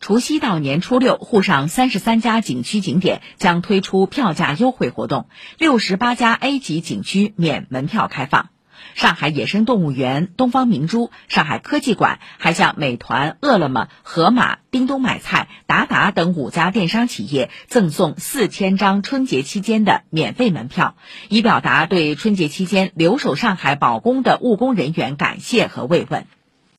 除夕到年初六沪上三十三家景区景点将推出票价优惠活动六十八家 a 级景区免门票开放。上海野生动物园东方明珠上海科技馆还向美团饿了么盒马叮咚买菜达达等五家电商企业赠送四千张春节期间的免费门票以表达对春节期间留守上海保工的务工人员感谢和慰问。